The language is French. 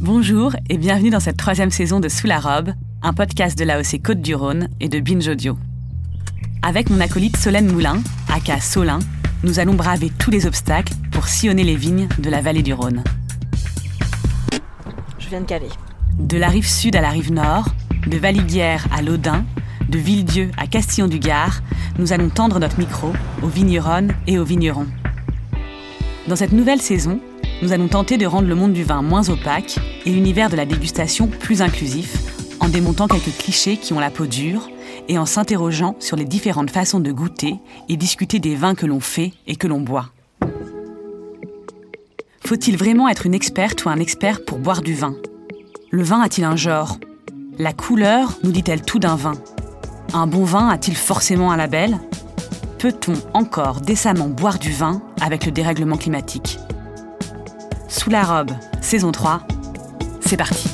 Bonjour et bienvenue dans cette troisième saison de Sous la robe, un podcast de l'AOC Côte-du-Rhône et de Binge Audio. Avec mon acolyte Solène Moulin, aka Solin, nous allons braver tous les obstacles pour sillonner les vignes de la vallée du Rhône. Je viens de caler. De la rive sud à la rive nord, de Valiguière à Laudun, de Villedieu à Castillon-du-Gard, nous allons tendre notre micro aux vigneronnes et aux vignerons. Dans cette nouvelle saison, nous allons tenter de rendre le monde du vin moins opaque et l'univers de la dégustation plus inclusif, en démontant quelques clichés qui ont la peau dure et en s'interrogeant sur les différentes façons de goûter et discuter des vins que l'on fait et que l'on boit. Faut-il vraiment être une experte ou un expert pour boire du vin? Le vin a-t-il un genre? La couleur nous dit-elle tout d'un vin? Un bon vin a-t-il forcément un label? Peut-on encore décemment boire du vin avec le dérèglement climatique? Sous la robe, saison 3, c'est parti